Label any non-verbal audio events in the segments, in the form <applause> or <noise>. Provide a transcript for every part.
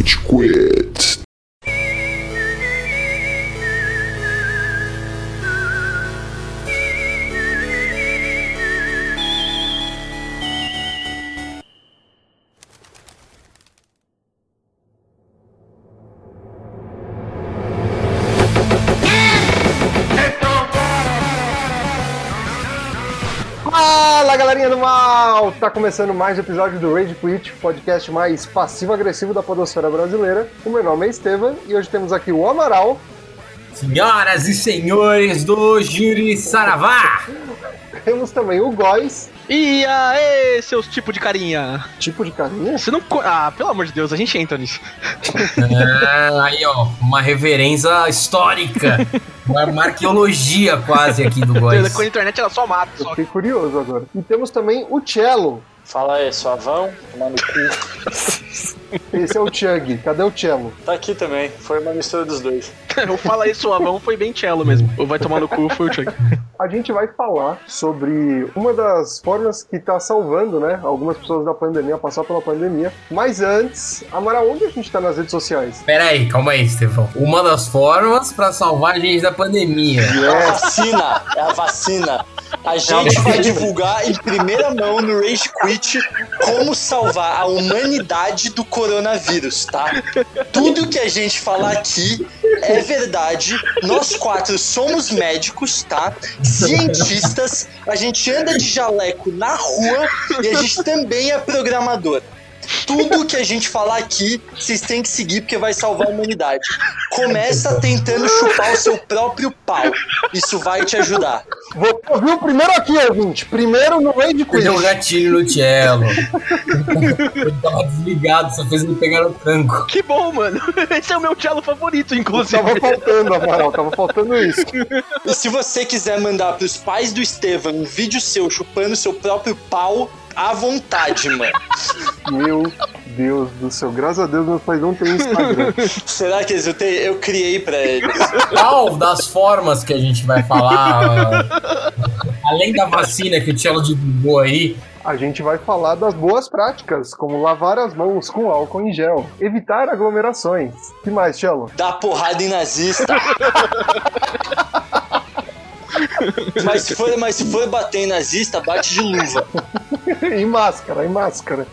Rage Quit. Mal! Tá começando mais um episódio do Rage Quit, podcast mais passivo-agressivo da podosfera brasileira. O meu nome é Estevam e hoje temos aqui o Amaral. Senhoras e senhores do Júri Saravá! Temos também o Góis. E aê, seus tipo de carinha. Tipo de carinha? Você não. co- Ah, pelo amor de Deus, a gente entra nisso. Ah, aí, ó, uma reverência histórica. Uma uma arqueologia quase aqui do Góis. Com a internet ela só mata. Eu Só. fiquei curioso agora. E temos também o Cello. Fala aí, suavão, tomar no cu. Esse é o Chug. Cadê o Cello? Tá aqui também, foi uma mistura dos dois. Eu falo aí, suavão, foi bem cello mesmo. Ou vai tomar no cu, foi o Chuck. A gente vai falar sobre uma das formas que tá salvando, né, algumas pessoas da pandemia, passar pela pandemia. Mas antes, Amaral, onde a gente tá nas redes sociais? Pera aí, calma aí, Estevão. Uma das formas pra salvar a gente da pandemia. É a vacina, é a vacina. A gente vai divulgar em primeira mão no Rage Quit como salvar a humanidade do coronavírus, tá? Tudo que a gente falar aqui é verdade. Nós quatro somos médicos, tá? Cientistas. A gente anda de jaleco na rua e a gente também é programador. Tudo que a gente falar aqui, vocês têm que seguir porque vai salvar a humanidade. Começa tentando chupar o seu próprio pau. Isso vai te ajudar. Vou ouvir o primeiro aqui, ouvinte. Primeiro no Rage Quit. Deu um gatilho no cello. Ele tava desligado, só fez ele pegar no tranco. Que bom, mano. <laughs> Esse é o meu cello favorito, inclusive. Tava faltando, Amaral, tava faltando isso. E se você quiser mandar pros pais do Estevam um vídeo seu chupando seu próprio pau, à vontade, mano. Meu Deus do céu, graças a Deus meus pais não têm Instagram. <laughs> Será que eles eu, tenho- eu criei pra eles? Qual das formas que a gente vai falar, <laughs> além da vacina que o cello divulgou aí, A gente vai falar das boas práticas, como lavar as mãos com álcool em gel, evitar aglomerações. que mais, Cello? Dá porrada em nazista. <laughs> <laughs> Mas se, for, mas se for bater em nazista, bate de luva. <laughs> e máscara, e máscara.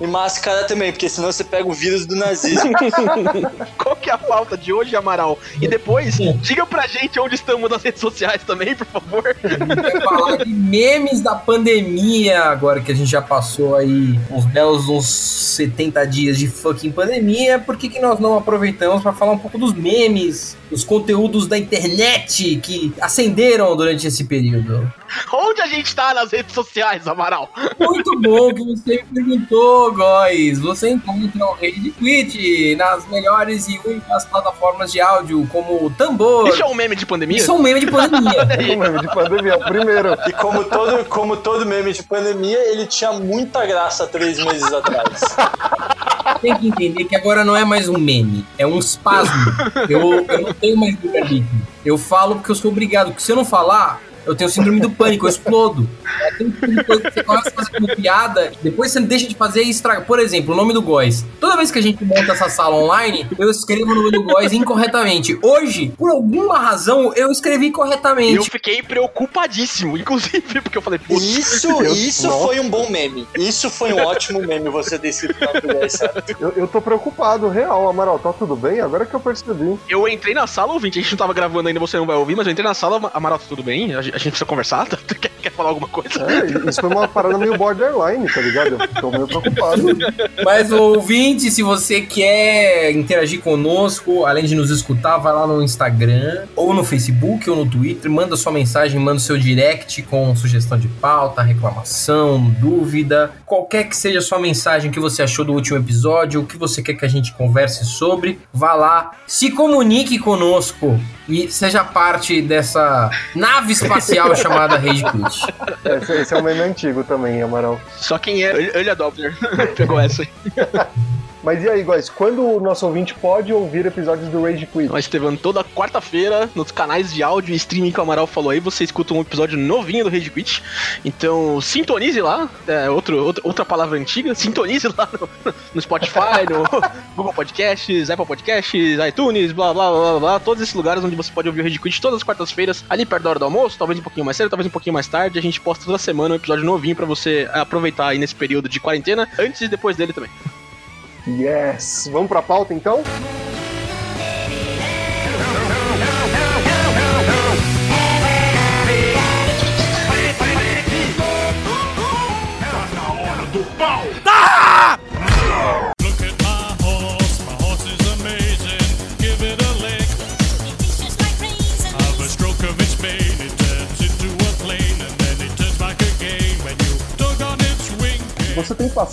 E máscara também, porque senão você pega o vírus do nazismo. <laughs> Qual que é a pauta de hoje, Amaral? E depois, diga pra gente onde estamos nas redes sociais também, por favor. <laughs> Falar de memes da pandemia, agora que a gente já passou aí uns belos uns 70 dias de fucking pandemia, por que, que nós não aproveitamos para falar um pouco dos memes, dos conteúdos da internet que acenderam durante esse período? Onde a gente tá nas redes sociais, Amaral? Muito bom que você me perguntou, Góis. Você encontra o Rede Quit nas melhores e únicas plataformas de áudio, como o Tambor. Isso é um meme de pandemia? Isso é um meme de pandemia. <laughs> O meme de pandemia, o primeiro. E como todo, como todo meme de pandemia, ele tinha muita graça três meses atrás. Tem que entender que agora não é mais um meme, é um espasmo. Eu, eu não tenho mais livre-arbítrio. Eu falo porque eu sou obrigado, porque se eu não falar, eu tenho síndrome do pânico, eu explodo. Tem tipo de coisa que você começa a fazer como piada, depois você deixa de fazer e estraga. Por exemplo, o nome do Góis. Toda vez que a gente monta essa sala online, eu escrevo o nome do Góis incorretamente. Hoje, por alguma razão, eu escrevi Eu corretamente. fiquei preocupadíssimo, inclusive, porque eu falei, putz, isso, Deus, isso nossa. foi um bom meme. Isso foi um ótimo meme, você sabe? Eu, eu tô preocupado, real, Amaral, tá tudo bem? Agora que eu percebi. eu entrei na sala, ouvinte, a gente não tava gravando ainda, você não vai ouvir, mas eu entrei na sala, Amaral, tá tudo bem? A gente precisa conversar? <laughs> Quer, quer falar alguma coisa? É, isso foi uma parada meio borderline, tá ligado? Eu tô meio preocupado. Mas, ouvinte, se você quer interagir conosco, além de nos escutar, vai lá no Instagram, ou no Facebook, ou no Twitter, manda sua mensagem, manda seu direct com sugestão de pauta, reclamação, dúvida, qualquer que seja a sua mensagem que você achou do último episódio, o que você quer que a gente converse sobre, vá lá, se comunique conosco e seja parte dessa nave espacial <laughs> chamada Rage Quit. Esse, esse é um meme antigo também, Amaral. Só quem é Early Adopter <laughs> pegou essa aí. <laughs> Mas e aí, guys, quando o nosso ouvinte pode ouvir episódios do Rage Quit? Nós Estevam, toda quarta-feira, nos canais de áudio e streaming que o Amaral falou aí, você escuta um episódio novinho do Rage Quit. Então, sintonize lá, é outro, outra, outra palavra antiga, sintonize lá no, no Spotify, no <laughs> Google Podcasts, Apple Podcasts, iTunes, blá, blá, blá, blá, blá, todos esses lugares onde você pode ouvir o Rage Quit todas as quartas-feiras, ali perto da hora do almoço, talvez um pouquinho mais cedo, talvez um pouquinho mais tarde, a gente posta toda semana um episódio novinho pra você aproveitar aí nesse período de quarentena, antes e depois dele também. Yes! Vamos pra pauta então?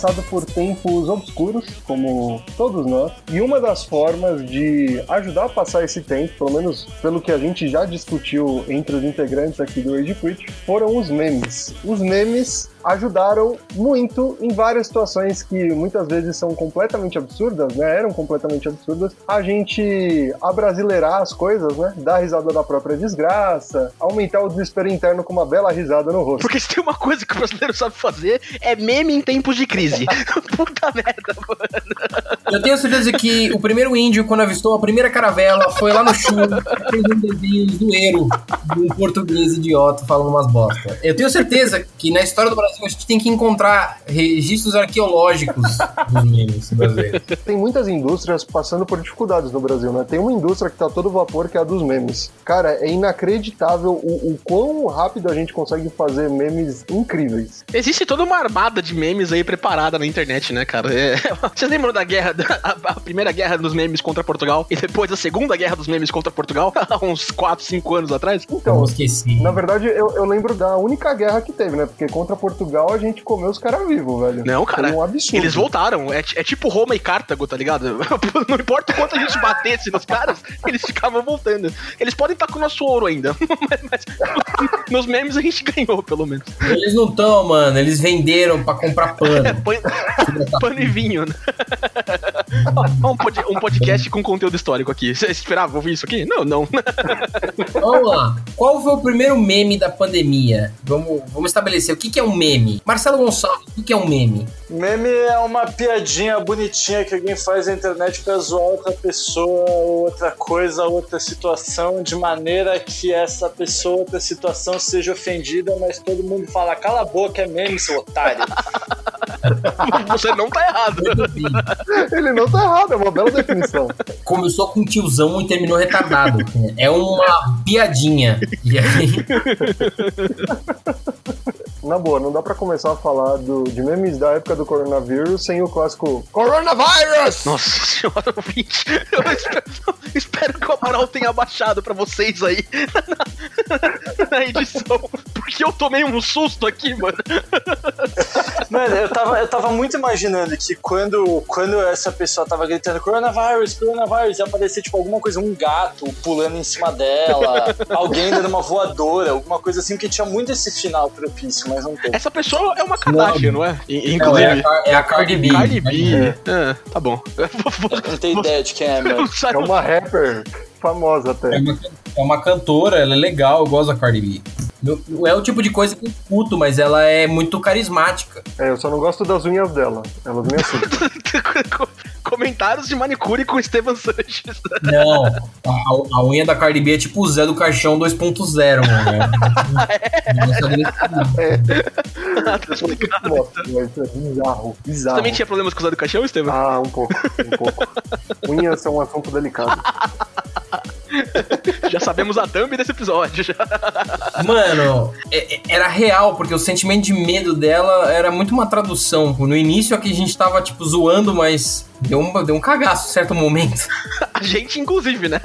Passado por tempos obscuros, como todos nós, e uma das formas de ajudar a passar esse tempo, pelo menos pelo que a gente já discutiu entre os integrantes aqui do Age Quit, foram os memes. Os memes ajudaram muito em várias situações que muitas vezes são completamente absurdas, né? Eram completamente absurdas. A gente abrasileirar as coisas, né? Dar risada da própria desgraça, aumentar o desespero interno com uma bela risada no rosto. Porque se tem uma coisa que o brasileiro sabe fazer, é meme em tempos de crise. <laughs> Puta merda, mano. Eu tenho certeza que o primeiro índio, quando avistou a primeira caravela, foi lá no chu, fez um desenho zoeiro de um português idiota falando umas bosta. Eu tenho certeza que na história do Brasil a gente tem que encontrar registros arqueológicos dos memes brasileiros. <laughs> Tem muitas indústrias passando por dificuldades no Brasil, né? Tem uma indústria que tá todo vapor que é a dos memes. Cara, é inacreditável o, o quão rápido a gente consegue fazer memes incríveis. Existe toda uma armada de memes aí preparada na internet, né, cara? É- <laughs> Vocês lembram da guerra, da- a, a primeira guerra dos memes contra Portugal e depois a segunda guerra dos memes contra Portugal, <laughs> há uns 4, 5 anos atrás? Eu Então, esqueci. na verdade, eu, eu lembro da única guerra que teve, né? Porque contra Portugal a gente comeu os caras vivos, velho. Não, cara. Foi um absurdo. Eles voltaram. É, é tipo Roma e Cartago, tá ligado? <laughs> Não importa o quanto a gente batesse nos caras, eles ficavam voltando. Eles podem estar com o nosso ouro ainda, <laughs> mas, mas nos memes a gente ganhou, pelo menos. Eles não estão, mano. Eles venderam pra comprar pano. <laughs> Pano, pano e vinho, né? <laughs> Um, pod- um podcast com conteúdo histórico aqui. Você esperava ouvir isso aqui? Não, não. <laughs> Vamos lá. Qual foi o primeiro meme da pandemia? Vamos, vamos estabelecer o que, que é um meme. Marcelo Gonçalves, o que, que é um meme? Meme é uma piadinha bonitinha que alguém faz na internet pra zoar outra pessoa, ou outra coisa, outra situação, de maneira que essa pessoa, outra situação seja ofendida, mas todo mundo fala, cala a boca, é meme, seu otário. <laughs> Você não tá errado. Ele não tá errado, é uma bela definição. Começou com tiozão e terminou retardado. É uma piadinha. E aí, Na boa, não dá pra começar a falar do, de memes da época do coronavírus sem o clássico Coronavirus! Nossa senhora, ouvinte. Eu espero, espero que o Amaral tenha baixado pra vocês aí na, na edição. Porque eu tomei um susto aqui, mano. Mano, eu tava, eu tava muito imaginando que quando, quando essa pessoa tava gritando coronavirus, coronavirus, ia aparecer tipo alguma coisa, um gato pulando em cima dela, <laughs> alguém dando uma voadora, alguma coisa assim, porque tinha muito esse final propício, mas não tem. Essa pessoa é uma Kardashian, não, é? I- não, é, a, Inclusive. Car- é a Cardi B. Cardi B. É, tá bom. Eu não tenho ideia de quem é, <laughs> mano. É uma rapper famosa até. É uma, é uma cantora, ela é legal, eu gosto da Cardi B. É o tipo de coisa que eu escuto, mas ela é muito carismática. É, eu só não gosto das unhas dela. Elas me assustam. <laughs> Comentários de manicure com Esteban Sanches. Não, a, a unha da Cardi B é tipo o Zé do Caixão 2.0, mano. <laughs> É. Negócio agressivo. Nossa, mas é bizarro. Bizarro. Também tinha problemas com o Zé do Caixão, Esteban? Ah, um pouco, um pouco. Unhas são um assunto delicado. <laughs> <laughs> Já sabemos a thumb desse episódio. Já. Mano, é- é- era real, porque o sentimento de medo dela era muito uma tradução. No início aqui a gente tava, tipo, zoando, mas deu um, deu um cagaço em certo momento. <laughs> A gente, inclusive, né?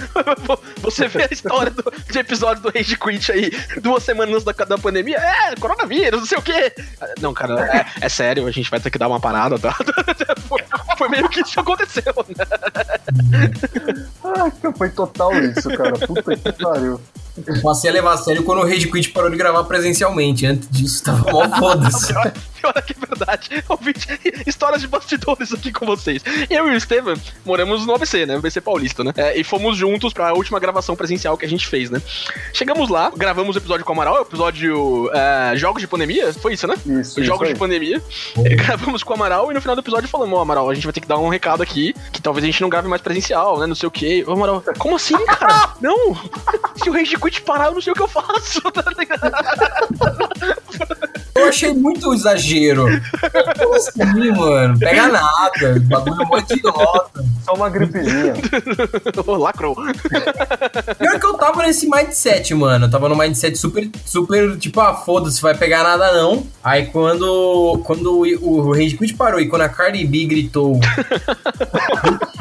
<laughs> Você vê a história do, de episódio do Rage Quit aí, duas semanas antes da, da pandemia. É, coronavírus, não sei o quê. Não, cara, é, é sério, a gente vai ter que dar uma parada, tá? Foi, foi meio que isso aconteceu, né? Ah, foi total isso, cara. Puta que pariu. Eu passei a levar a sério quando o Rage Quit parou de gravar presencialmente. Antes disso, tava mó foda-se. <laughs> Pior, pior que é verdade. Ouvinte, histórias de bastidores aqui com vocês. Eu e o Estevam moramos no ABC, né? ABC Paulista, né? É, e fomos juntos pra última gravação presencial que a gente fez, né? Chegamos lá, gravamos o episódio com o Amaral, o episódio é, Jogos de Pandemia, foi isso, né? Isso, Os Jogos isso de Pandemia. <laughs> Gravamos com o Amaral e no final do episódio falamos, ó, Amaral, a gente vai ter que dar um recado aqui, que talvez a gente não grave mais presencial, né? Não sei o quê. Ô, Amaral, como assim, cara? <laughs> não! Se o Rage Quit parar, eu não sei o que eu faço, <laughs> tá ligado? Eu achei muito exagero. Como assim, mano? Pega nada. O bagulho é mó idiota. Só uma gripezinha. <laughs> Ô, Lacrou. Pior que eu tava nesse mindset, mano. Eu tava no mindset super, super, tipo, ah, foda-se, vai pegar nada não. Aí quando, quando o, o Rage Quit parou e quando a Cardi B gritou. <laughs>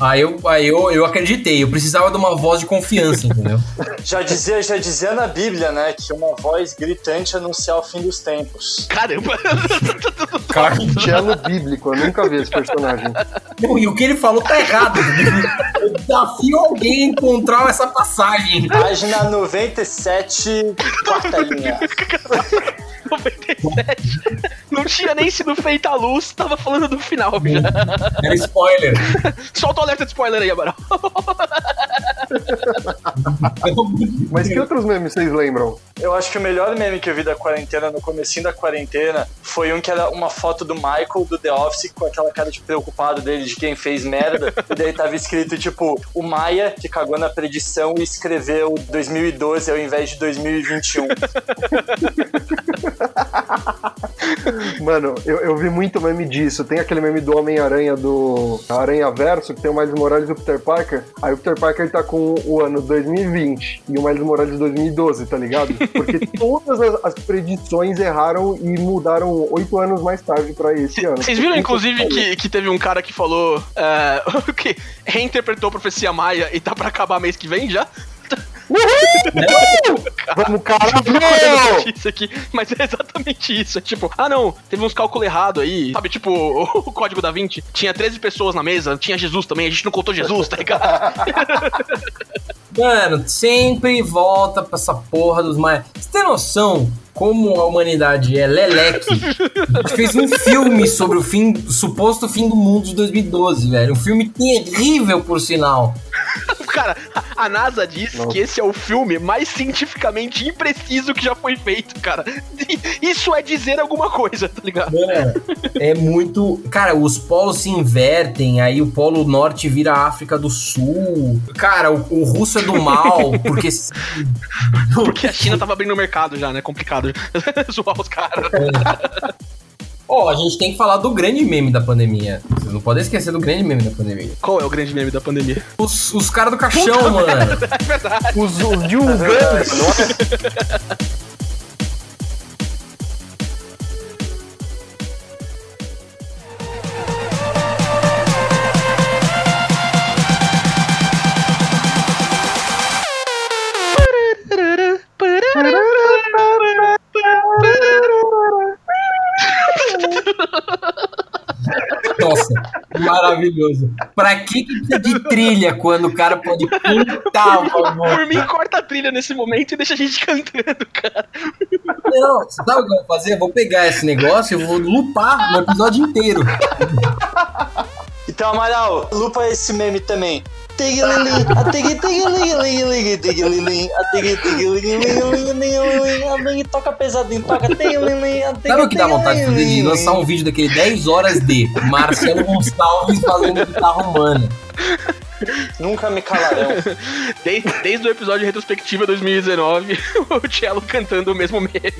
aí eu, aí eu, eu acreditei. Eu precisava de uma voz de confiança, entendeu? Já dizia, já dizia na Bíblia, né? Que uma voz gritante anunciar o fim dos tempos. Caramba. <laughs> Cello bíblico, eu nunca vi esse personagem. Não, e o que ele falou tá errado. Eu desafio alguém a encontrar essa passagem. Página 97, quarta linha. 97. Não tinha nem sido feita a luz, tava falando do final já. Era spoiler. <laughs> Solta o alerta de spoiler aí, Amaral. <laughs> Mas que outros memes vocês lembram? Eu acho que o melhor meme que eu vi da quarentena, no comecinho da quarentena, foi um que era uma foto do Michael do The Office com aquela cara de preocupado dele de quem fez merda. e daí tava escrito, tipo, o Maia que cagou na predição e escreveu 2012 ao invés de 2021. Mano, eu, eu vi muito meme disso. Tem aquele meme do Homem-Aranha do Aranha Verso, que tem o Miles Morales e o Peter Parker. Aí o Peter Parker tá com o ano 2020 e o Miles Morales 2012, tá ligado? Porque todas as, as predições erraram e mudaram oito anos mais tarde pra esse ano. Vocês viram, inclusive, que, que teve um cara que falou é, <laughs> que reinterpretou a profecia maia e tá pra acabar mês que vem já? <laughs> Vamos, Eu caralho! notícia aqui, mas é exatamente isso. É tipo, ah não, teve uns cálculos errados aí. Sabe, tipo, <laughs> o código da 20 tinha 13 pessoas na mesa, tinha Jesus também, a gente não contou Jesus, tá ligado? <laughs> Mano, sempre volta pra essa porra dos mais. Você tem noção como a humanidade é leleque? A gente fez um filme sobre o fim, o suposto fim do mundo de 2012, velho. Um filme terrível, por sinal. Cara, a NASA diz que esse é o filme mais cientificamente impreciso que já foi feito, cara. Isso é dizer alguma coisa, tá ligado? Mano, é muito. Cara, os polos se invertem, aí o polo norte vira a África do Sul. Cara, o, o russo é do mal, <laughs> porque. Porque a China tava abrindo o mercado já, né? Complicado <laughs> zoar os caras. Ó, a gente tem que falar do grande meme da pandemia. Vocês não podem esquecer do grande meme da pandemia. Qual é o grande meme da pandemia? Os, os caras do caixão, mano. É verdade. Os, os de Uganda, <laughs> maravilhoso. Pra que precisa de trilha quando o cara pode pintar o bagulho? Por mim, corta a trilha nesse momento e deixa a gente cantando, cara. Não, sabe o que eu vou fazer? Eu vou pegar esse negócio e vou lupar no episódio inteiro. Então, Amaral, lupa esse meme também. Toca pesadinho, toca Sabe o que dá vontade de fazer? De lançar um vídeo daquele 10 horas de Marcelo Gonçalves fazendo guitarra humana. Nunca me calarão. Desde, desde o episódio retrospectiva 2019, <laughs> o Cello cantando o mesmo meme.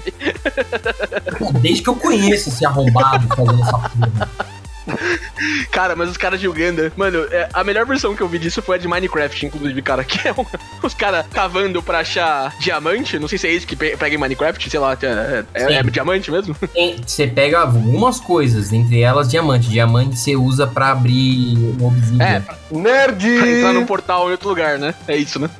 Desde que eu conheço esse arrombado fazendo essa porra. <laughs> Cara, mas os caras de Uganda, mano, é, a melhor versão que eu vi disso foi a de Minecraft, inclusive, cara, <laughs> que é um- os caras cavando pra achar diamante. Não sei se é isso que pe- pega em Minecraft, sei lá, é, é- é Sim. diamante mesmo? <laughs> Tem- Você pega algumas coisas, entre elas diamante. Diamante você usa pra abrir obsidian. É, pra, Nerd! pra entrar num portal em outro lugar, né? É isso, né?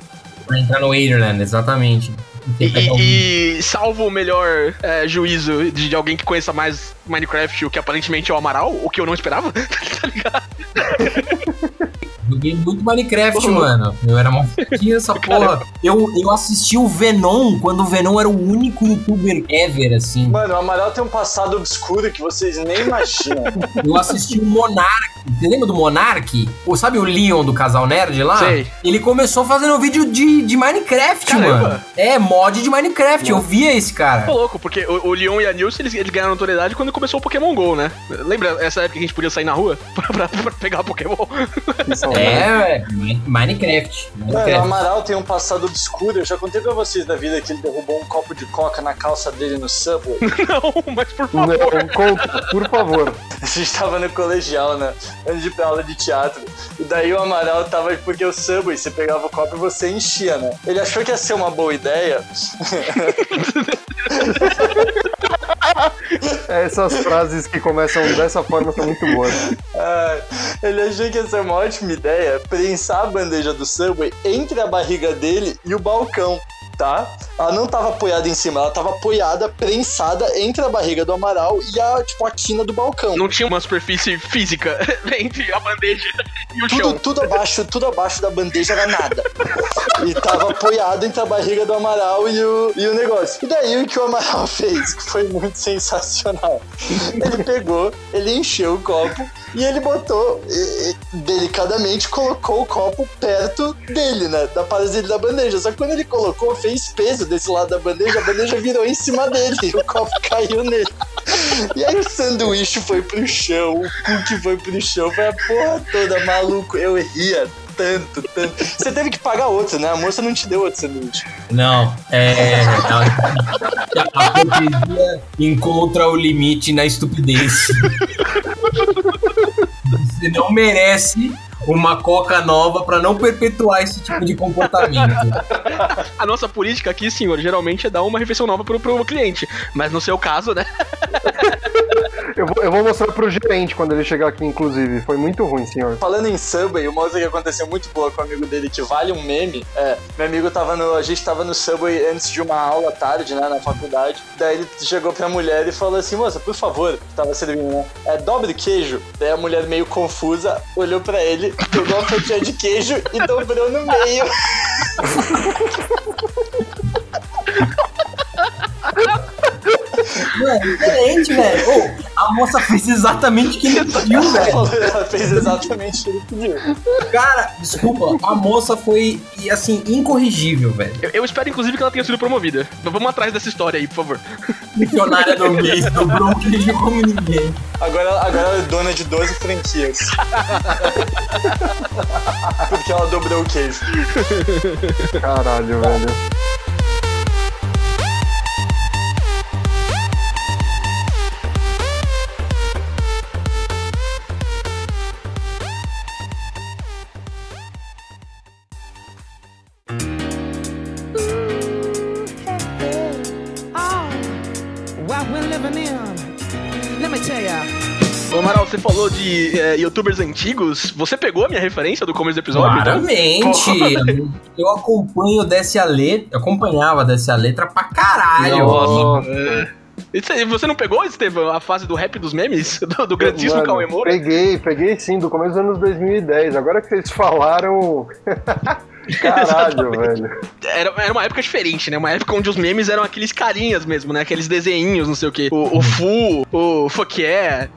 Pra entrar no Airland, exatamente. E- e salvo o melhor é, juízo de, de alguém que conheça mais Minecraft, o que aparentemente é o Amaral, o que eu não esperava, <laughs> tá ligado? Joguei muito Minecraft, mano. Eu era uma fotinha essa <laughs> porra. Eu, eu assisti o Venom quando o Venom era o único youtuber ever, assim. Mano, o Amaral tem um passado obscuro que vocês nem imaginam. <laughs> Eu assisti o Monark. Você lembra do Monark? Ou sabe o Leon do Casal Nerd lá? Sei. Ele começou fazendo vídeo de, de Minecraft, Caramba. mano. É, mod de Minecraft. Eu via esse Tô cara. louco, porque o, o Leon e a Nilce, eles, eles ganharam notoriedade quando começou o Pokémon GO, né? Lembra essa época que a gente podia sair na rua <laughs> pra, pra- pra pegar Pokémon? É, é, Mi- Minecraft. Mano, o Minecraft. Amaral tem um passado obscuro. Eu já contei pra vocês da vida que ele derrubou um copo de coca na calça dele no Subway. <laughs> Não, mas por Não, favor. conta, por favor. A gente tava no colegial, né? Antes de ir pra aula de teatro. E daí o Amaral tava. Porque o Subway, você pegava o copo e você enchia, né? Ele achou que ia ser uma boa ideia. <laughs> <laughs> Essas frases que começam dessa forma são muito boas. Ah, ele achou que ia ser uma ótima ideia prensar a bandeja do Subway entre a barriga dele e o balcão. Tá? Ela não tava apoiada em cima, ela tava apoiada, prensada entre a barriga do Amaral e a, tipo, a quina do balcão. Não tinha uma superfície física <laughs> entre a bandeja e o Tudo, chão. tudo abaixo, tudo abaixo da bandeja era nada. E tava apoiado entre a barriga do Amaral e o, e o negócio. E daí o que o Amaral <laughs> fez, que foi muito sensacional. Ele pegou, ele encheu o copo e ele botou, e- e, delicadamente, colocou o copo perto dele, né? Da parede da bandeja. Só que quando ele colocou, fez peso desse lado da bandeja, a bandeja virou em cima dele. E <laughs> o copo caiu nele. E aí o sanduíche foi pro chão, o cookie foi pro chão, foi a porra toda, maluco. Eu ria tanto, tanto. Você teve que pagar outro, né? A moça não te deu outro sanduíche. Não, é. A hipocrisia encontra o limite na estupidez. Você não merece uma coca nova pra não perpetuar esse tipo de comportamento. <laughs> A nossa política aqui, senhor, geralmente é dar uma refeição nova pro, pro cliente. Mas no seu caso, né? <laughs> Eu vou, eu vou mostrar pro gerente quando ele chegar aqui, inclusive. Foi muito ruim, senhor. Falando em Subway, uma coisa que aconteceu muito boa com um amigo dele, que vale um meme, é, meu amigo tava no. A gente tava no Subway antes de uma aula tarde, né, na faculdade. Daí ele chegou pra mulher e falou assim, moça, por favor, tava servindo, né? É, dobre queijo. Daí a mulher meio confusa olhou pra ele, pegou a fatia de queijo e dobrou no meio. <laughs> Mano, diferente, velho. Ô, a moça fez exatamente o que ele pediu, <laughs> velho. Ela fez exatamente o que ele pediu. Cara, desculpa, a moça foi, assim, incorrigível, velho. Eu, eu espero, inclusive, que ela tenha sido promovida. Mas vamos atrás dessa história aí, por favor. Missionária do mês, dobrou o queijo como ninguém. Agora, agora ela é dona de 12 franquias. <laughs> Porque ela dobrou o queijo. Caralho, velho. Falou de é, youtubers antigos. Você pegou a minha referência do começo do episódio? Claramente. <laughs> Eu acompanho Desce a Letra, acompanhava Desce a Letra pra caralho. Nossa. É. Isso aí, Você não pegou, Estevam, a fase do rap dos memes? <laughs> Do, do grandíssimo Cauê Moura? Peguei, peguei sim, do começo dos anos 2010. Agora que vocês falaram. <laughs> <laughs> Caralho, velho. Era, era uma época diferente, né? Uma época onde os memes eram aqueles carinhas mesmo, né? Aqueles desenhinhos, não sei o quê. O, o Fu, o Fuck Yeah,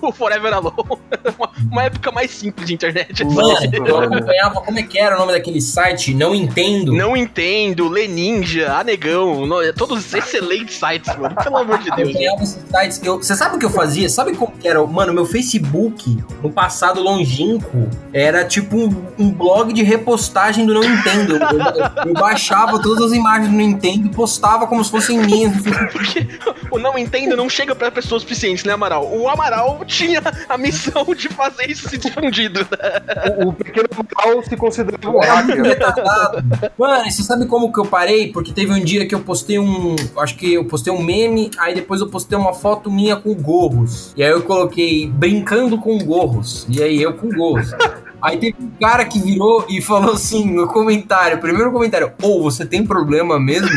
o, <laughs> o Forever Alone. <laughs> Uma, uma época mais simples de internet. Mano, Nossa, eu velho. acompanhava, como é que era o nome daquele site? Não entendo. Não entendo, Leninja, Anegão, no- todos excelentes sites, mano. Pelo amor de Eu Deus. acompanhava esses sites. Eu- Você sabe o que eu fazia? Sabe como que era? Mano, meu Facebook, no passado longínquo, era tipo um, um blog de repostagem Não Entendo. Eu, eu- eu baixava todas as imagens do Não Entendo e postava como se fossem minhas. <laughs> Porque o não entendo não chega pra pessoas suficientes, né, Amaral? O Amaral tinha a missão de fazer isso ser difundido. O, o pequeno mal se considerava um Eu era muito hacker. retardado. Mano, e você sabe como que eu parei? Porque teve um dia que eu postei um. Acho que eu postei um meme, aí depois eu postei uma foto minha com gorros. E aí eu coloquei brincando com gorros. E aí eu com gorros. Aí teve um cara que virou e falou assim no comentário, primeiro comentário, ou você tem problema mesmo?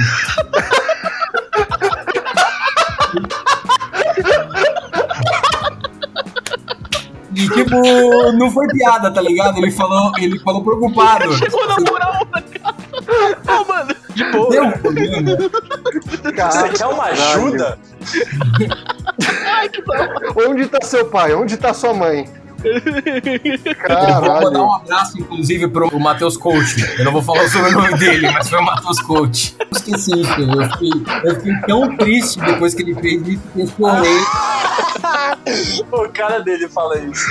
E tipo, não foi piada, tá ligado? Ele falou, ele falou preocupado. Chegou na moral na casa. Ô, mano, de boa. Deu um problema. Você quer uma ajuda? Onde tá seu pai? Onde tá sua mãe? Eu vou Caralho. mandar um abraço, inclusive, pro Matheus Coach. Eu não vou falar o sobrenome dele, mas foi o Matheus Coach. Eu esqueci isso, eu fiquei, eu fiquei tão triste depois que ele fez isso que eu chorei. <laughs> O cara dele fala isso.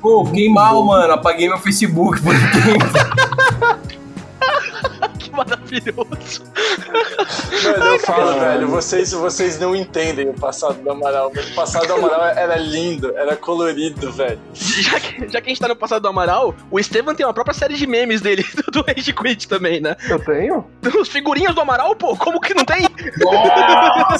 Pô, fiquei mal, mano. Apaguei meu Facebook por um tempo. <laughs> <laughs> Que maravilhoso. Mano, eu falo, velho, vocês, vocês não entendem o passado do Amaral. O passado do Amaral era lindo, era colorido, velho. Já que, já que a gente tá no passado do Amaral, o Estevam tem uma própria série de memes dele, <laughs> do Rage Quit também, né? Eu tenho? Os figurinhas do Amaral, pô, como que não tem? <laughs>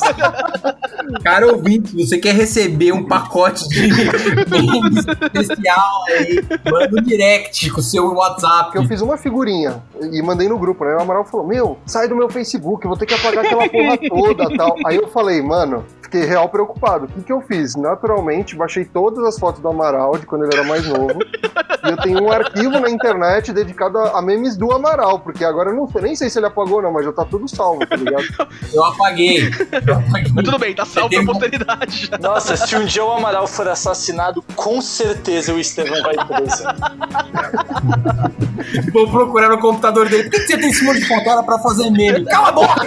<laughs> Cara ouvinte, você quer receber um pacote de <laughs> especial aí? Manda um direct com o seu WhatsApp. Porque eu fiz uma figurinha e mandei no grupo, né? O Amaral falou: Meu, sai do meu Facebook, eu vou ter que apagar aquela porra toda tal. Aí eu falei, mano, fiquei real preocupado. O que, que eu fiz? Naturalmente, baixei todas as fotos do Amaral de quando ele era mais novo. e eu tenho um arquivo na internet dedicado a, a memes do Amaral, porque agora eu não sei, nem sei se ele apagou ou não, mas já tá tudo salvo, tá ligado? <laughs> Eu apaguei. Eu apaguei. Mas tudo bem, tá salvo pra um- posteridade já. <laughs> Nossa, se um dia o Amaral for assassinado, com certeza o Estevão vai preso. Vou procurar no computador dele. Por que você tem esse monte de foto Era pra fazer meme? Cala a boca!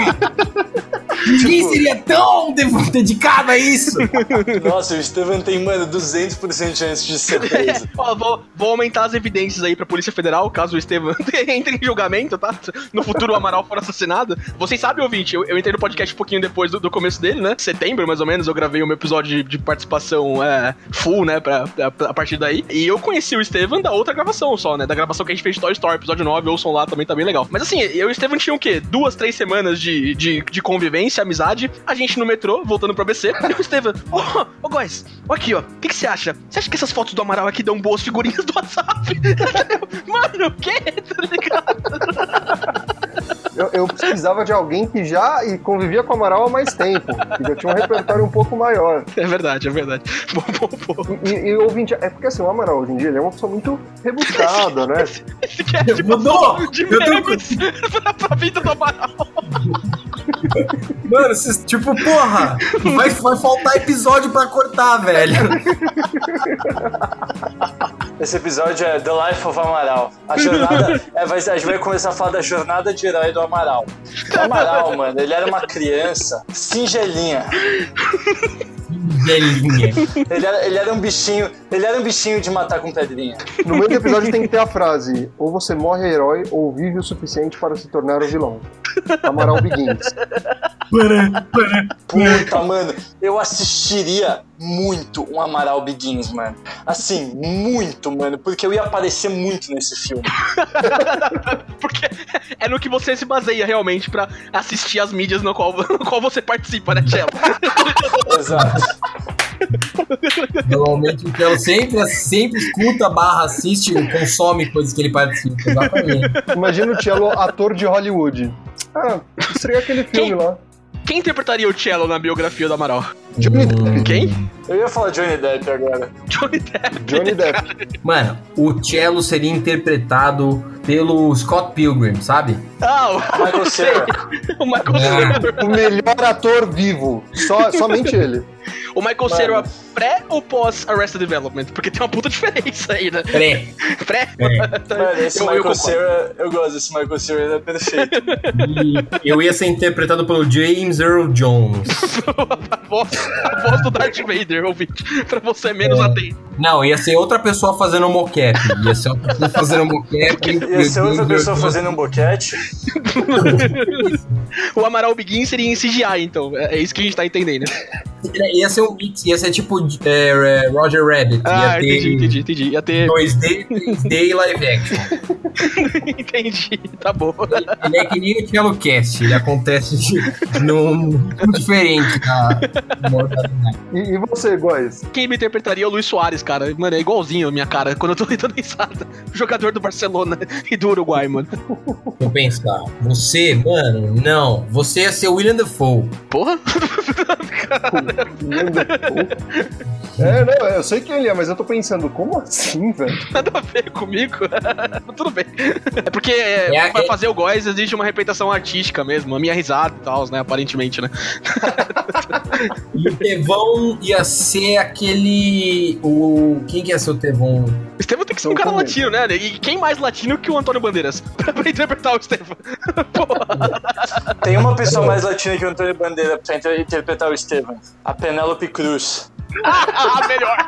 Ninguém seria tão de- dedicado a isso. <laughs> Nossa, o Estevão tem, mano, 200% de chance de ser preso. <laughs> Ó, vou, vou aumentar as evidências aí pra Polícia Federal, caso o Estevam <laughs> entre em julgamento, tá? No futuro o Amaral for assassinado. Vocês sabem, ouvinte, eu, eu entrei no podcast um pouquinho depois do, do começo dele, né? Setembro, mais ou menos, eu gravei o meu episódio de, de participação é, full, né? Pra, pra- a partir daí. E eu conheci o Estevam da outra gravação só, né? Da gravação que a gente fez de Toy Story, episódio 9, ouçam lá, também tá bem legal. Mas assim, eu e o Estevam tinham o quê? Duas, três semanas de, de, de convivência, amizade. A gente no metrô, voltando pro ABC. E o Estevam, ô, ô, Góis, ó aqui, ó. O que, que você acha? Você acha que essas fotos do Amaral aqui dão boas figurinhas do WhatsApp? <laughs> Mano, o quê? Tá ligado? Eu, eu precisava de alguém que já e convivia com o Amaral há mais tempo, que já tinha um repertório um pouco maior. É verdade, é verdade. Bom, bom, bom. E, e, ouvinte, é porque assim, o Amaral hoje em dia ele é uma pessoa muito rebuscada, né? Esse cast Mudou! passou de Eu tô memes <laughs> pra, pra vida do Amaral. Mano, tipo, porra, vai, vai faltar episódio pra cortar, velho. Esse episódio é The Life of Amaral. A jornada. é, vai, a gente vai começar a falar da jornada de herói do Amaral. O Amaral, mano, ele era uma criança singelinha. Velhinha. Ele era, ele era um bichinho. Ele era um bichinho de matar com pedrinha. No meio do episódio tem que ter a frase: ou você morre herói ou vive o suficiente para se tornar o vilão. Amaral Begins. Puta, mano, eu assistiria muito um Amaral Begins, mano. Assim, muito, mano, porque eu ia aparecer muito nesse filme. <laughs> Porque é no que você se baseia realmente pra assistir as mídias no qual, no qual você participa, né, Tchelo? <laughs> Exato. Normalmente o Telo sempre, sempre escuta, barra, assiste, consome coisas que ele participa. Exatamente. Imagina o Cello ator de Hollywood. Ah, estreia aquele filme Quem? lá. Quem interpretaria o Cello na biografia do Amaral? Johnny Depp. Quem? Eu ia falar Johnny Depp agora. Johnny Depp. Johnny Depp. Mano, o cello seria interpretado pelo Scott Pilgrim, sabe? Ah, o Michael <laughs> Cera. o Michael Ah. Cera. O melhor ator vivo. Só, somente ele. O Michael. Cera pré ou pós Arrested Development? Porque tem uma puta diferença aí, né? Pré. Pré? <laughs> Mano, esse Eu- eu Michael concordo. Cera, eu gosto desse Michael Cera, ele é perfeito. E eu ia ser interpretado pelo James Earl Jones. <laughs> a, voz, a voz do Darth Vader, ouvinte. <laughs> Pra você menos atento. Não, ia ser outra pessoa fazendo mocap. Ia ser outra pessoa fazendo mocap. <laughs> Ia ser outra pessoa fazendo um boquete. <laughs> O Amaral Begin seria em CGI, então. É, é isso que a gente tá entendendo. Ia ser um mix, ia ser tipo é, é, Roger Rabbit. Ah, ia ter entendi, entendi, entendi. Ia ter. 2D, 3D e live action. entendi, tá bom. Ele é que nem o Cello Cast, ele acontece num num diferente da mortalidade. E, e você, Góis? Quem me interpretaria é o Luiz Soares, cara. Mano, é igualzinho a minha cara quando eu tô dando risada. <laughs> Jogador do Barcelona e do Uruguai, mano. Vou pensar, você, mano, não. Você ia ser o William Dafoe. Porra? <laughs> William Defoe. É, não, eu sei quem ele é, mas eu tô pensando, como assim, velho? Nada a ver comigo. <laughs> Tudo bem. É porque é, É, pra é- fazer o Góis existe uma representação artística mesmo. A minha risada e tal, né? Aparentemente, né? E o Tevão ia ser aquele. O. Quem que o Tevão? O Estevão tem que ser um cara latino, né? E quem mais latino que o Antônio Bandeiras? <laughs> pra interpretar o Estevão. <laughs> Porra. Tem uma pessoa mais latina que o Antônio Bandeira pra inter- interpretar o Estevam. A Penélope Cruz. <laughs> Ah, melhor.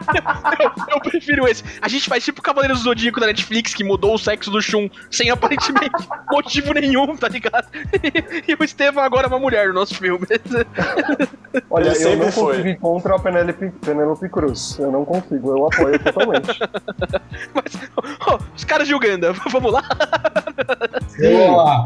Eu, eu prefiro esse. A gente faz tipo o Cavaleiro do Zodíaco da Netflix, que mudou o sexo do Shun sem aparentemente <laughs> motivo nenhum, tá ligado? E, o Estevão agora é uma mulher no nosso filme. <laughs> Olha, Ele eu não foi. consigo ir contra a Penélope, Penélope Cruz. Eu não consigo, eu apoio totalmente. Mas, ó, os caras de Uganda, vamos lá?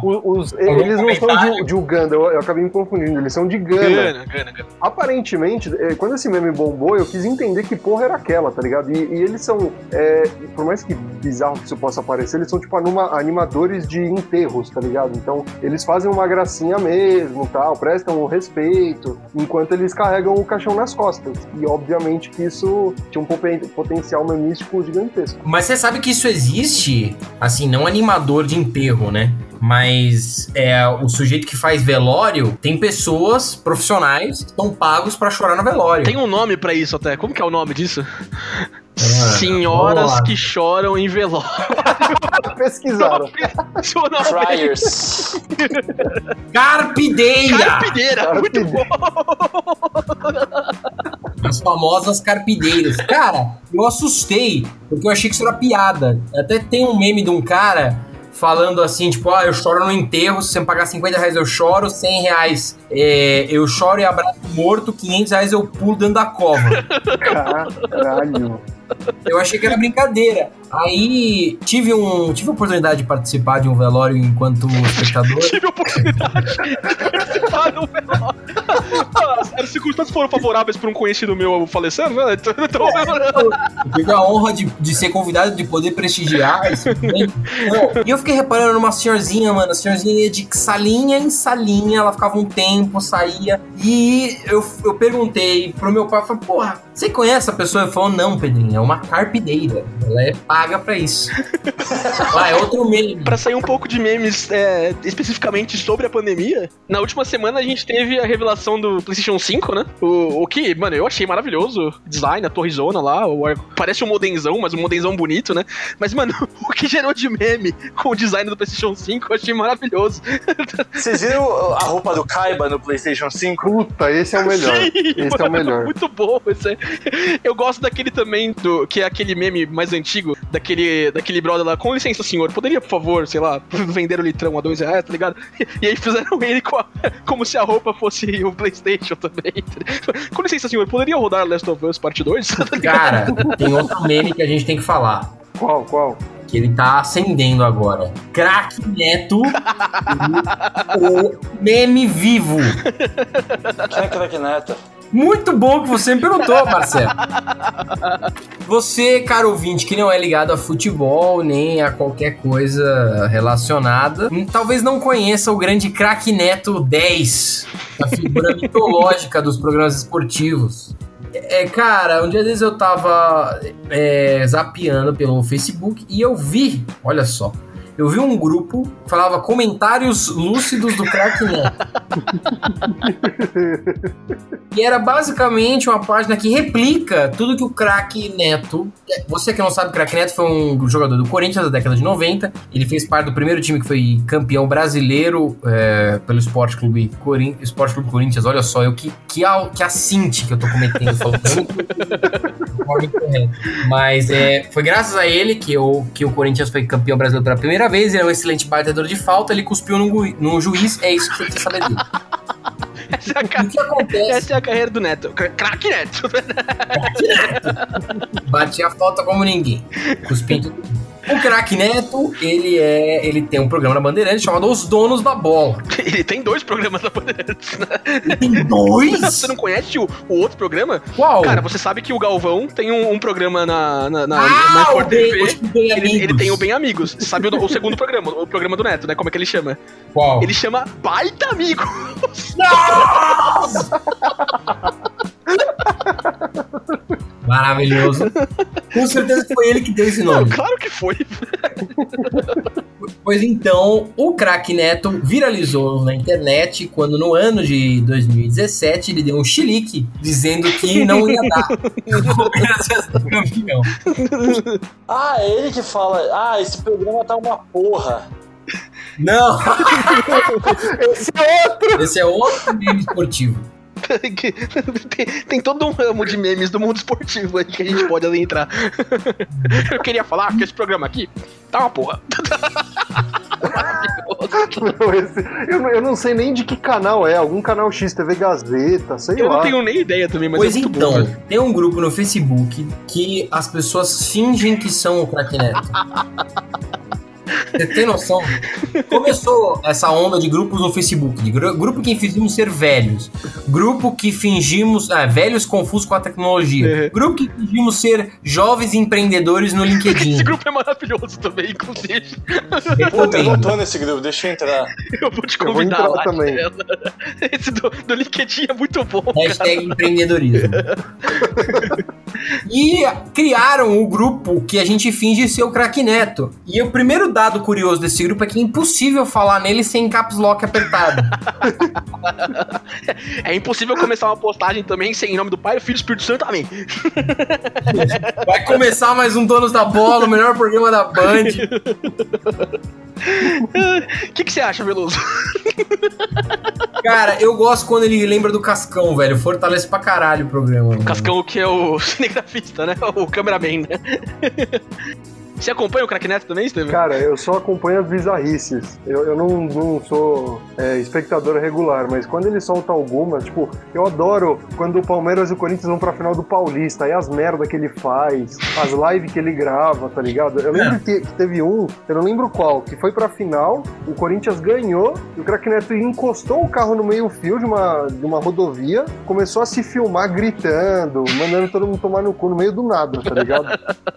O- os- Algum eles não são de, de Uganda, eu, eu acabei me confundindo, eles são de Gana. Gana, Gana, Gana. Aparentemente, eh, quando esse meme bombou, eu quis entender que porra era aquela, tá ligado? E, e eles são, é, por mais que bizarro que isso possa parecer, eles são tipo anima- animadores de enterros, tá ligado? Então, eles fazem uma gracinha mesmo, tal, prestam o respeito, enquanto eles carregam o caixão nas costas. E obviamente que isso tinha um poten- potencial memístico gigantesco. Mas você sabe que isso existe? Assim, não animador de enterro, né? Mas é, o sujeito que faz velório tem pessoas profissionais que estão pagos pra chorar no velório. Tem um nome pra isso até. Como que é o nome disso? vamos Senhoras que choram em velório. <laughs> Pesquisaram. Friars. Carpideira! Carpideira. Muito bom. As famosas carpideiras. Cara, eu assustei, porque eu achei que isso era piada. Até tem um meme de um cara falando assim, tipo, ah, eu choro no enterro, se você me pagar 50 reais eu choro, 100 reais é, eu choro e abraço morto, 500 reais eu pulo dentro da cova. <laughs> Caralho. Eu achei que era brincadeira. Aí tive, um, tive a oportunidade de participar de um velório enquanto espectador. <laughs> Tive a oportunidade de participar do velório. Ah, As circunstâncias foram favoráveis pra um conhecido meu falecendo, né? Então, então, Eu tive a honra de, de ser convidado, de poder prestigiar esse. Não, E eu fiquei reparando numa senhorzinha, mano. A senhorzinha ia de salinha em salinha, ela ficava um tempo, saía. E eu, eu perguntei pro meu pai, falei, porra, você conhece essa pessoa? Ele falou, não, Pedrinho, é uma carpideira. Ela é paga pra isso. <laughs> Lá, é outro meme. Pra sair um pouco de memes é, especificamente sobre a pandemia, na última semana a gente teve a revelação do PlayStation 5, né? O, o que, mano, eu achei maravilhoso. Design, a torrezona lá, o ar- parece um modenzão, mas um modenzão bonito, né? Mas, mano, que gerou de meme com o design do PlayStation 5 eu achei maravilhoso. Vocês viram a roupa do Kaiba no PlayStation 5? Puta, esse é o melhor. Sim, esse é o mano, melhor. <laughs> Muito bom. Esse é- Eu gosto daquele também, do, que é aquele meme mais antigo, daquele, daquele brother lá. Com licença, senhor, poderia, por favor, sei lá, vender o litrão a dois reais, tá ligado? E aí fizeram ele com a- como se a roupa fosse o PlayStation também. Com licença, senhor, poderia rodar Last of Us Parte 2? <laughs> Tá? Cara, tem outro meme que a gente tem que falar. Qual, qual? Que ele tá acendendo agora. Crack Neto, o, o meme vivo. Quem é Crack Neto? Muito bom que você me perguntou, Marcelo. Você, caro ouvinte, que não é ligado a futebol nem a qualquer coisa relacionada, hum, talvez não conheça o grande craque Neto 10, a figura <laughs> mitológica dos programas esportivos. É, cara, um dia desses eu tava é, zapeando pelo Facebook e eu vi, olha só, eu vi um grupo que falava comentários lúcidos do craque Neto. E era basicamente uma página que replica tudo que o craque Neto. Você que não sabe, o craque Neto foi um jogador do Corinthians da década de 90. Ele fez parte do primeiro time que foi campeão brasileiro é, pelo Esporte Clube, Corin... Esporte Clube Corinthians. Olha só, eu que, que, a, que assinte que eu tô cometendo. Mas é, foi graças a ele que, eu, que o Corinthians foi campeão brasileiro pela primeira vez. Ele é um excelente batedor de falta. Ele cuspiu num, juiz. É isso que você precisa saber dele. <laughs> Essa é a, O que acontece? essa é a carreira do Neto. Cra- Craque Neto. Batia a falta como ninguém. Cuspindo. O craque Neto, ele é. Ele tem um programa na Bandeirantes chamado Os Donos da Bola. <laughs> Ele tem dois programas da Bandeirantes, né? Ele tem dois? <laughs> Você não conhece o, o outro programa? Qual? Cara, você sabe que o Galvão tem um, um programa na, na, na, na ah, Sport o bem, TV. bem Ele, amigos. ele tem o Bem Amigos. Sabe o, o segundo programa, o programa do Neto, né? Como é que ele chama? Qual? Ele chama Baita Amigo. <laughs> Maravilhoso. Com certeza foi ele que deu esse Não, nome. claro que foi. Pois então, o craque Neto viralizou na internet quando no ano de 2017 ele deu um chilique dizendo que não ia dar o Palmeiras ia ser campeão. Ah, é ele que fala. Ah, esse programa tá uma porra. Não, <laughs> Esse é outro! esse é outro meme esportivo. Tem, tem todo um ramo de memes do mundo esportivo aí que a gente pode adentrar. Eu queria falar que esse programa aqui tá uma porra. Maravilhoso. Não, esse- eu, não- eu não sei nem de que canal é. Algum canal X, TV Gazeta, sei Eu lá. não tenho nem ideia também, mas pois é muito então, bom. tem um grupo no Facebook que as pessoas fingem que são o craque Neto. Você tem noção? Começou essa onda de grupos no Facebook, de gru- grupo que fingimos ser velhos, grupo que fingimos, ah, velhos confusos com a tecnologia, Uhum. grupo que fingimos ser jovens empreendedores no LinkedIn. Esse grupo é maravilhoso também, inclusive. Puta, eu não tô nesse grupo, deixa eu entrar. Eu vou te Eu vou convidar entrar lá. também. Esse do, do LinkedIn é muito bom, cara. Hashtag empreendedorismo. E criaram o grupo que a gente finge ser o craque Neto. E o primeiro dado curioso desse grupo é que é impossível falar nele sem caps lock apertado. <laughs> É impossível começar uma postagem também sem em nome do Pai, do Filho e do Espírito Santo, amém. <laughs> Vai começar mais um Donos da Bola, o melhor programa da Band. O <laughs> que, que você acha, Veloso? Cara, eu gosto quando ele lembra do Cascão, velho. Fortalece pra caralho o programa. mano. Cascão, que é o cinegrafista, né? O cameraman, né? Você acompanha o Crack Neto também, Steven? Cara, eu só acompanho as bizarrices. Eu, eu não, não sou é, espectador regular, mas quando ele solta algumas, tipo, eu adoro quando o Palmeiras e o Corinthians vão pra final do Paulista, aí as merda que ele faz, as lives que ele grava, tá ligado? Eu lembro que, que teve um, eu não lembro qual, que foi pra final, o Corinthians ganhou, e o Crack Neto encostou o carro no meio-fio de uma, de uma rodovia, começou a se filmar gritando, mandando todo mundo tomar no cu no meio do nada, tá ligado?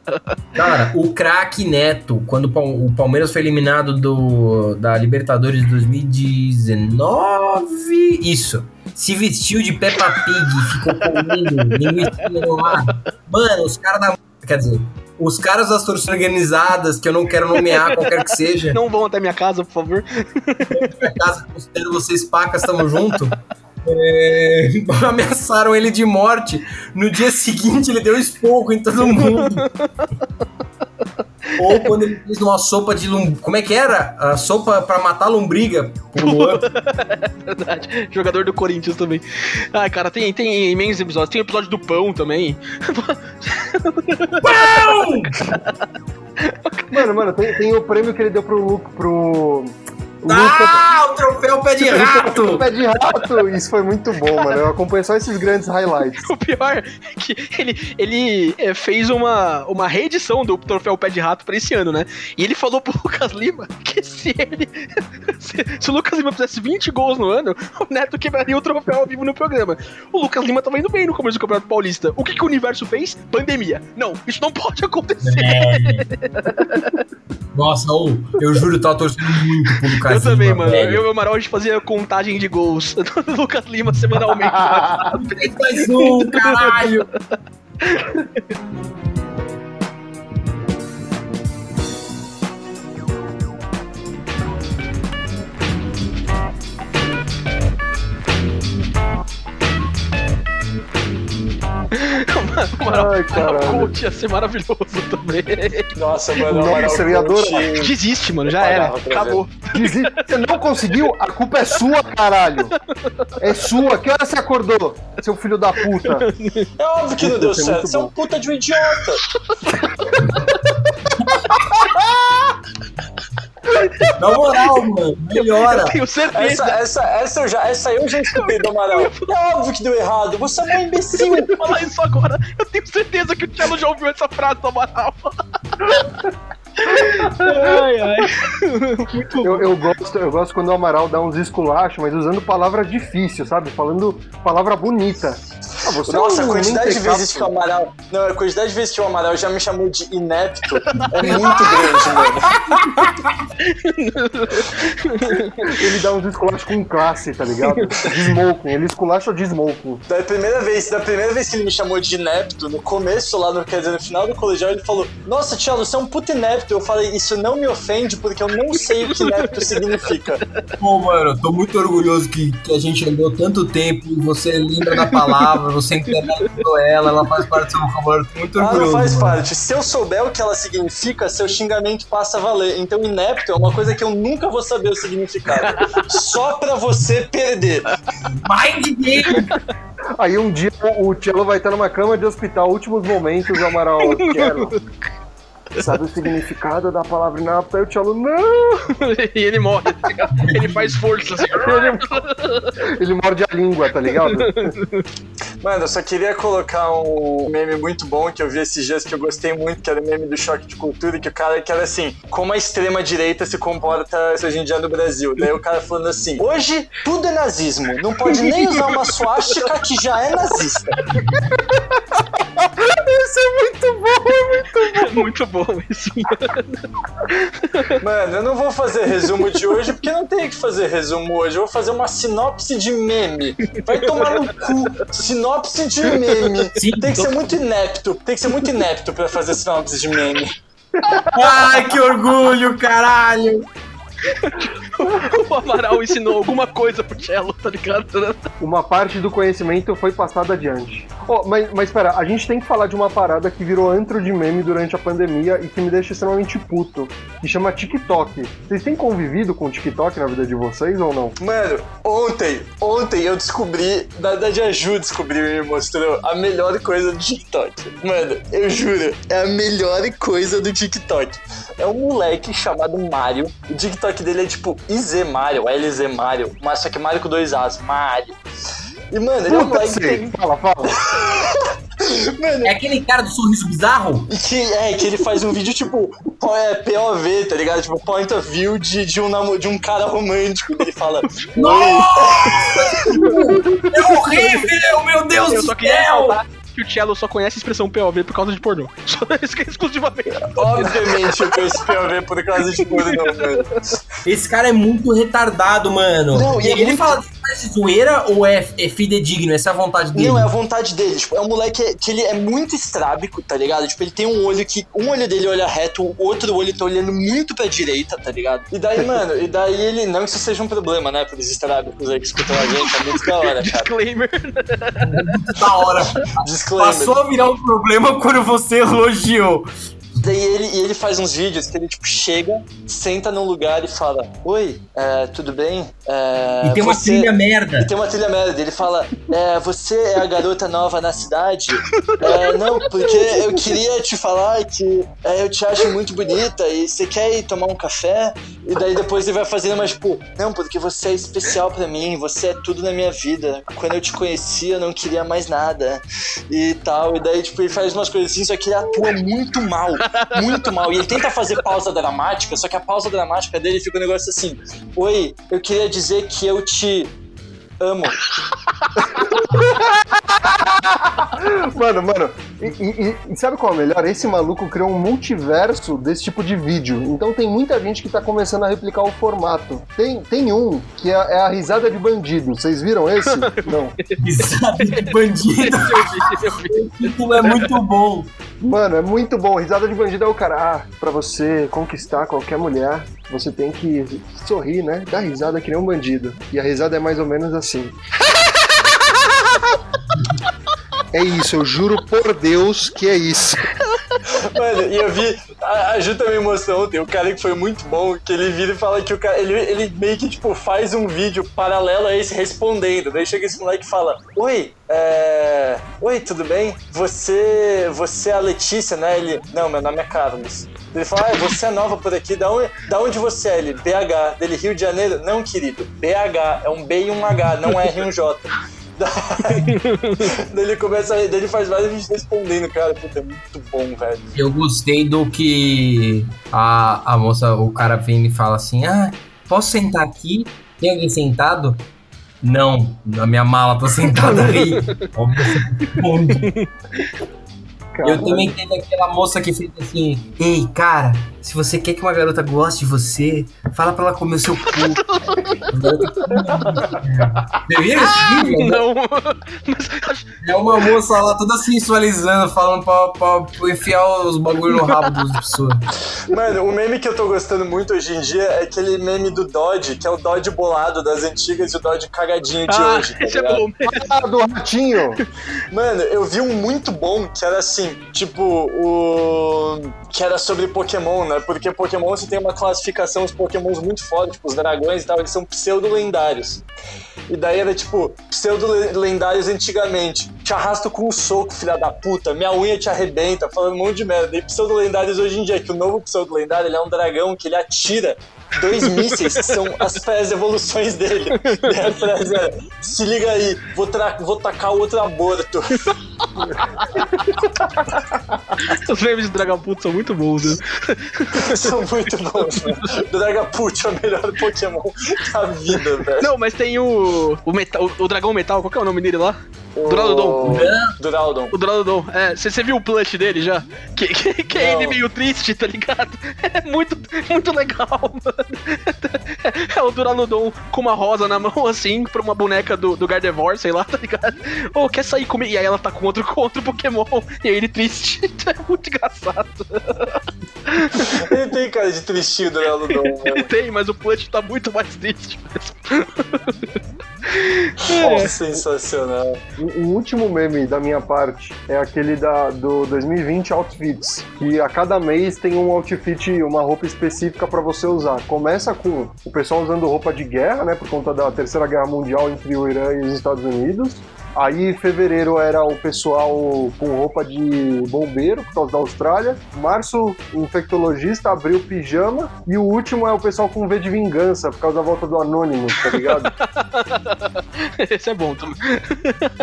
<laughs> Cara, o craque Neto, quando o Pal- o Palmeiras foi eliminado do, da Libertadores de 2019, isso. Se vestiu de Peppa Pig, ficou comendo linguiça no ar. Mano, os caras da. Quer dizer, os caras das torcidas organizadas, que eu não quero nomear, qualquer que seja, <laughs> Não vão até minha casa, por favor. minha casa, considero vocês pacas, tamo junto. É, <laughs> ameaçaram ele de morte. No dia seguinte, ele deu esporro em todo mundo. <laughs> Ou quando ele fez uma sopa de lum... Como é que era? A sopa pra matar lombriga. <laughs> Verdade. Jogador do Corinthians também. Ai, cara, tem, tem imensos episódios. Tem o episódio do pão também. Mano, mano, tem, tem o prêmio que ele deu pro Luke, pro. Ah, o troféu pé de <laughs> rato! Pé de rato! Isso foi muito bom, mano. Eu acompanhei só esses grandes highlights. <laughs> O pior é que ele, ele é, fez uma, uma reedição do troféu Pé de Rato pra esse ano, né? E ele falou pro <laughs> Lucas Lima que se ele. Se, se o Lucas Lima fizesse 20 gols no ano, o Neto quebraria o troféu ao vivo no programa. O Lucas Lima tava indo bem no começo do Campeonato Paulista. O que, que o universo fez? Pandemia. Não, isso não pode acontecer. Nossa, ô, eu juro, tava torcendo muito pro Lucas eu também, mano. velho. Eu e o Amaral, a gente fazia contagem de gols <laughs> do Lucas Lima semanalmente. <laughs> Mais um, caralho! <laughs> o Amaral, Ai, coach ia ser maravilhoso também. Nossa, mano, Nossa, eu ia adorar. Desiste, mano, já era. Acabou. Desi- Você não conseguiu? A culpa é sua, caralho! É sua! Que hora você acordou, seu filho da puta? É óbvio que não deu é certo. Você é um puta de um idiota. <laughs> <laughs> Na moral, mano, melhora. Tenho certeza. Essa, essa, essa, eu já, essa eu já escutei do Amaral. É óbvio que deu errado. Você é um imbecil. Eu falar isso agora. Eu tenho certeza que o Tchelo já ouviu essa frase do Amaral. ai, ai. <laughs> Muito Eu, eu gosto, eu gosto quando o Amaral dá uns esculachos, mas usando palavra difícil, sabe? Falando palavra bonita. Você Nossa, é a quantidade de vezes que o Amaral. Não, a quantidade de vezes que o Amaral já me chamou de inepto é muito <laughs> grande, mano. Ele dá uns esculachos com classe, tá ligado? De smoking, ele esculacha de smoking. Da primeira vez, da primeira vez que ele me chamou de inepto, no começo lá, no, quer dizer, no final do colegial, ele falou: Nossa, Tiago, você é um puto inepto. Eu falei, isso não me ofende porque eu não sei o que inepto significa. Pô, mano, eu tô muito orgulhoso que, que a gente andou tanto tempo e você lembra da palavra, você internalizou ela, ela faz parte do seu vocabulário. Muito Ah, orgulhoso. não faz parte. Se eu souber o que ela significa, seu xingamento passa a valer. Então, inepto é uma coisa que eu nunca vou saber o significado. <laughs> Só pra você perder. Mind game! Aí um dia o, Cello vai estar numa cama de hospital, últimos momentos, o Amaral, Cello. <laughs> Sabe o significado da palavra inapta? Aí o Cello, não! <laughs> e ele morre, tá ligado? Ele faz força assim. <laughs> Ele morde a língua, tá ligado? Mano, eu só queria colocar um meme muito bom que eu vi esses dias que eu gostei muito, que era o meme do choque de cultura, que o cara que era assim, como a extrema direita se comporta hoje em dia no Brasil. Daí o cara falando assim, hoje tudo é nazismo, não pode nem usar uma <laughs> suástica que já é nazista. Isso é muito bom, é muito <laughs> Muito bom isso. Mano, eu não vou fazer resumo de hoje porque não tem que fazer resumo hoje. Eu vou fazer uma sinopse de meme. Vai tomar no cu. Sinopse de meme. Sim, tem que tô- ser muito inepto. Tem que ser muito inepto pra fazer sinopse de meme. Ai, que orgulho, caralho! <laughs> O Amaral ensinou alguma coisa pro Cello, tá ligado? Uma parte do conhecimento foi passada adiante. Ó, mas, mas pera, a gente tem que falar de uma parada que virou antro de meme durante a pandemia e que me deixa extremamente puto, que chama TikTok. Vocês têm convivido com o TikTok na vida de vocês ou não? Mano, ontem, ontem eu descobri, na verdade a Ju descobriu e me mostrou a melhor coisa do TikTok. Mano, eu juro, é a melhor coisa do TikTok. É um moleque chamado Mario. O TikTok dele é tipo IZ Mario, LZ Mario, mas só que Mario com dois As, Mario. E, mano, ele é um Puta, moleque que tem. Fala, fala. <laughs> Mano, É aquele cara do sorriso bizarro? E que, é, que ele faz um vídeo tipo po- é, POV, tá ligado? Tipo, point of view de, de, um, namo- de um cara romântico. Ele fala. É horrível, meu Deus Eu do céu! Que o Cello só conhece a expressão POV por causa de pornô. <laughs> Só isso que é exclusivamente. Obviamente eu conheço POV por causa de pornô, <laughs> mano. Esse cara é muito retardado, mano. Não, e é ele muito- fala de zoeira ou é, é fidedigno? Essa é a vontade dele? Não, é a vontade dele. Tipo, é um moleque que ele é muito estrábico, tá ligado? Tipo, ele tem um olho que. Um olho dele olha reto, o outro olho tá olhando muito pra direita, tá ligado? E daí, <laughs> mano, e daí ele. Não que isso seja um problema, né? Pros estrábicos aí que escutam a gente, é muito da hora, cara. Disclaimer. da hora. Disclaimer. Passou a virar um problema quando você elogiou. Daí ele, e ele faz uns vídeos que ele, tipo, chega, senta num lugar e fala: Oi, é, tudo bem? É, E tem uma você- trilha merda. E tem uma trilha merda. Ele fala: é, Você é a garota nova na cidade? É, não, porque eu queria te falar que é, eu te acho muito bonita e você quer ir tomar um café? E daí depois ele vai fazendo mais, tipo, não, porque você é especial pra mim, você é tudo na minha vida. Quando eu te conheci, eu não queria mais nada. E tal. E daí, tipo, ele faz umas coisas assim, só que ele atua muito mal. Muito mal. E ele tenta fazer pausa dramática, só que a pausa dramática dele fica um negócio assim: Oi, eu queria dizer que eu te amo. <laughs> Mano, mano, e, e- e sabe qual é o melhor? Esse maluco criou um multiverso desse tipo de vídeo. Então tem muita gente que tá começando a replicar o formato. Tem, tem um que é, é a risada de bandido. Vocês viram esse? <laughs> Não. Risada de bandido. <laughs> Isso é muito bom. Mano, é muito bom. Risada de bandido é o cara. Ah, pra você conquistar qualquer mulher, você tem que sorrir, né? Dar risada que nem um bandido. E a risada é mais ou menos assim. <laughs> É isso, eu juro por Deus que é isso. Mano, e eu vi, a, a Ju também mostrou ontem, o cara que foi muito bom, que ele vira e fala que o cara, ele, ele meio que, tipo, faz um vídeo paralelo a esse respondendo. Daí chega esse moleque e fala, Oi, é... Oi, tudo bem? Você, você é a Letícia, né? Ele, não, meu nome é Carlos. Ele fala, ah, você é nova por aqui, da onde, da onde você é? Ele, BH. Dele, Rio de Janeiro? Não, querido, BH, é um B e um H, não é R e um J. Daí <laughs> daí ele começa, daí ele faz vários vídeos respondendo, cara, puta, é muito bom, velho. Eu gostei do que a, a moça, o cara vem e fala assim: Ah, posso sentar aqui? Tem alguém sentado? Não, na minha mala, tô sentada aí. <laughs> Óbvio. Eu também teve aquela moça que fez assim: Ei, cara, se você quer que uma garota goste de você, fala pra ela comer o seu cu. <laughs> Você viu esse vídeo? Não. Mas acho- É uma moça lá toda sensualizando, falando pra, pra, pra enfiar os bagulho no rabo das pessoas. Mano, o meme que eu tô gostando muito hoje em dia é aquele meme do Dodge, que é o Dodge bolado das antigas e o Dodge cagadinho de Ah, hoje. tá esse é bom. Ah, do ratinho! Mano, eu vi um muito bom que era assim, tipo, o. que era sobre Pokémon, né? Porque Pokémon você tem uma classificação, os Pokémons muito foda, tipo, os dragões e tal, eles são pseudo-lendários. E daí era tipo, pseudo-lendários antigamente. Te arrasto com um soco, filha da puta, minha unha te arrebenta, falando um monte de merda. E pseudo-lendários hoje em dia, que o novo pseudo-lendário ele é um dragão que ele atira dois mísseis, que são as as evoluções dele. E a frase era, se liga aí, vou, tra- vou tacar outro aborto. <laughs> Os memes do Dragapult são muito bons, né? <laughs> São muito bons, né? Dragapult é o melhor Pokémon da vida, velho. Não, mas tem o. O, metal, o, o Dragão Metal, qual que é o nome dele lá? Duraludon. Duraludon. O Duraludon. É, você viu o plush dele já? Que, que, que é ele meio triste, tá ligado? <laughs> É muito, muito legal, <laughs> mano. É o Duraludon com uma rosa na mão, assim, pra uma boneca do, do Gardevoir, sei lá, <laughs> tá ligado? Ô, quer sair comigo? E aí ela tá com outro, com outro Pokémon, e aí ele triste. É muito engraçado. Ele tem cara de tristinho, Duraludon, Ele mano. tem, mas o plush tá muito mais triste mesmo. Nossa, sensacional. O o último meme da minha parte é aquele da, do 2020 Outfits, que a cada mês tem um outfit, uma roupa específica pra você usar. Começa com o pessoal usando roupa de guerra, né, por conta da Terceira Guerra Mundial entre o Irã e os Estados Unidos. Aí, em fevereiro, era o pessoal com roupa de bombeiro, por causa da Austrália. Março, infectologista, abriu pijama. E o último é o pessoal com V de vingança, por causa da volta do Anonymous, tá ligado? <laughs> Esse é bom também.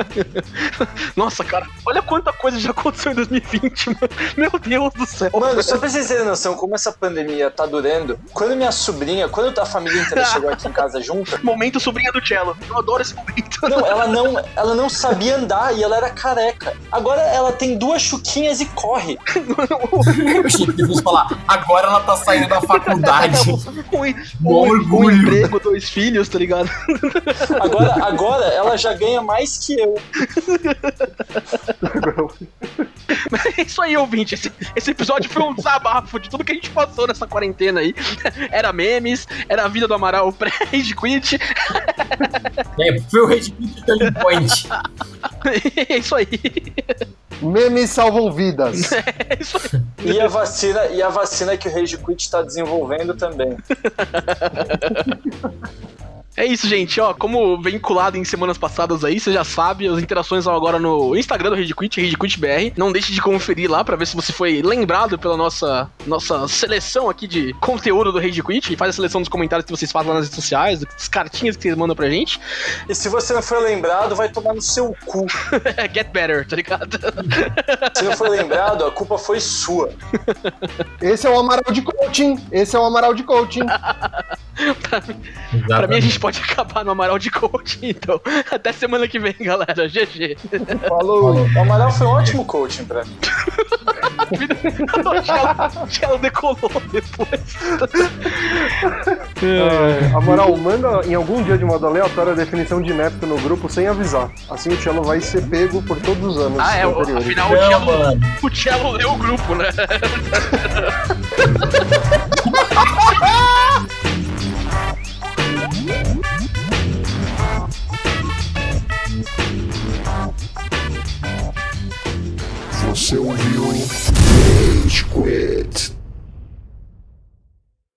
<laughs> Nossa, cara, olha quanta coisa já aconteceu em 2020, mano. <laughs> Meu Deus do céu. Mano, só pra vocês terem noção como essa pandemia tá durando, quando minha sobrinha, quando a família inteira chegou aqui em casa junta, Momento sobrinha do Cello. Eu adoro esse momento. não, ela não, ela não sabia andar e ela era careca. Agora ela tem duas chuquinhas e corre. Eu achei que falar, agora ela tá saindo da faculdade. <laughs> um, um, Bom um emprego, dois filhos, tá ligado? Agora, agora ela já ganha mais que eu. É isso aí, ouvinte. Esse, esse episódio foi um desabafo de tudo que a gente passou nessa quarentena aí. Era memes, era a vida do Amaral pré-rage quit. É, foi o Red Pit Turning Point. É <laughs> isso aí. Memes salvam vidas. <laughs> É isso aí. E a vacina, e a vacina que o Rage Quit tá desenvolvendo também. <laughs> É isso, gente. Ó, como vinculado em semanas passadas aí, você já sabe, as interações são agora no Instagram do RedQuit, RedQuitBR. Não deixe de conferir lá pra ver se você foi lembrado pela nossa, nossa seleção aqui de conteúdo do RedQuit. E faz a seleção dos comentários que vocês fazem lá nas redes sociais, das cartinhas que vocês mandam pra gente. E se você não for lembrado, vai tomar no seu cu. <laughs> Get better, tá ligado? Se não for lembrado, a culpa foi sua. Esse é o Amaral de Coaching. Esse é o Amaral de Coaching. <laughs> pra mim, a gente pode <laughs> acabar no Amaral de Coach, então. <laughs> Até semana que vem, galera. GG. Falou. O Amaral foi um ótimo coaching <laughs> pra mim. o Cello- decolou depois. É, Amaral, manda em algum dia de modo aleatório a definição de inepto no grupo sem avisar. Assim o Cello vai ser pego por todos os anos Ah, é, o- anteriores. afinal o Cello, o Cello leu o grupo, né? Você ouviu Rage Quit.